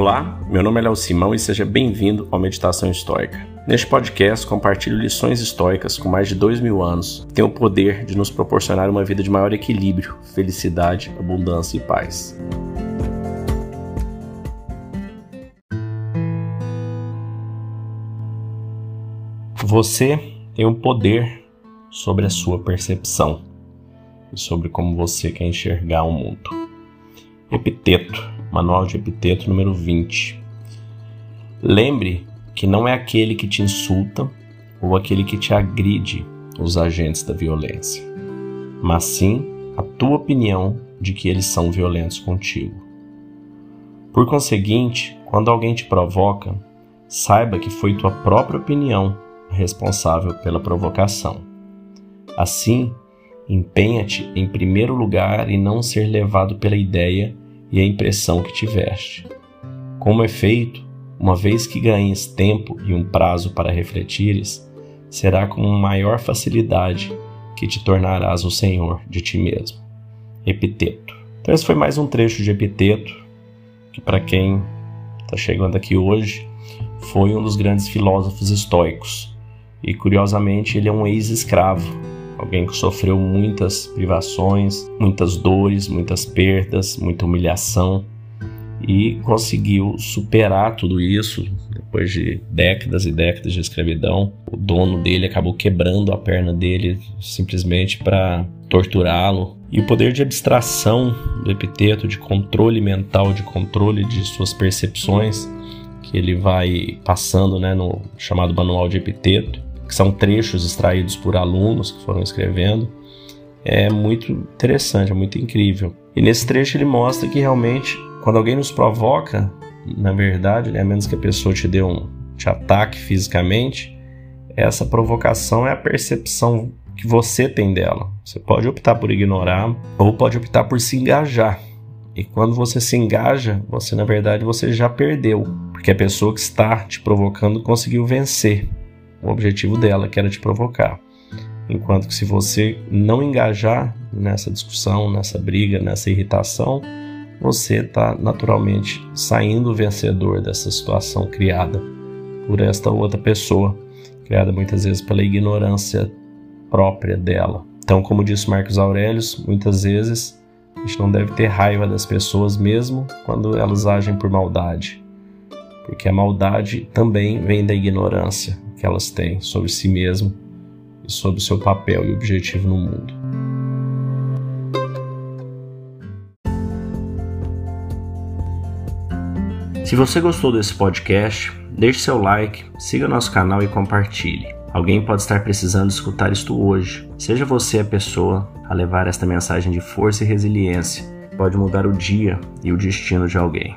Olá, meu nome é Léo Simão e seja bem-vindo ao Meditação Histórica. Neste podcast, compartilho lições históricas com mais de dois mil anos que têm o poder de nos proporcionar uma vida de maior equilíbrio, felicidade, abundância e paz. Você tem um poder sobre a sua percepção e sobre como você quer enxergar o mundo. Epiteto, Manual de Epiteto número 20. Lembre que não é aquele que te insulta ou aquele que te agride os agentes da violência, mas sim a tua opinião de que eles são violentos contigo. Por conseguinte, quando alguém te provoca, saiba que foi tua própria opinião responsável pela provocação. Assim, empenha-te em primeiro lugar e não ser levado pela ideia e a impressão que tiveste. Como efeito, uma vez que ganhes tempo e um prazo para refletires, será com maior facilidade que te tornarás o senhor de ti mesmo. Epiteto. Então, esse foi mais um trecho de Epiteto, que para quem está chegando aqui hoje, foi um dos grandes filósofos estoicos. E curiosamente, ele é um ex-escravo, alguém que sofreu muitas privações, muitas dores, muitas perdas, muita humilhação e conseguiu superar tudo isso depois de décadas e décadas de escravidão. O dono dele acabou quebrando a perna dele simplesmente para torturá-lo. E o poder de abstração do epiteto, de controle mental, de controle de suas percepções, que ele vai passando né, no chamado manual de epiteto, que são trechos extraídos por alunos que foram escrevendo, é muito interessante, é muito incrível. E nesse trecho ele mostra que realmente, quando alguém nos provoca, na verdade, né, a menos que a pessoa te dê um te ataque fisicamente, essa provocação é a percepção que você tem dela. Você pode optar por ignorar ou pode optar por se engajar. E quando você se engaja, você na verdade você já perdeu, porque a pessoa que está te provocando conseguiu vencer o objetivo dela, que era te provocar. Enquanto que se você não engajar nessa discussão, nessa briga, nessa irritação, você está naturalmente saindo vencedor dessa situação criada por esta outra pessoa, criada muitas vezes pela ignorância própria dela. Então, como disse Marcos Aurelius, muitas vezes a gente não deve ter raiva das pessoas mesmo quando elas agem por maldade, porque a maldade também vem da ignorância que elas têm sobre si mesmo e sobre o seu papel e objetivo no mundo. Se você gostou desse podcast, deixe seu like, siga nosso canal e compartilhe. Alguém pode estar precisando escutar isto hoje. Seja você a pessoa a levar esta mensagem de força e resiliência. Pode mudar o dia e o destino de alguém.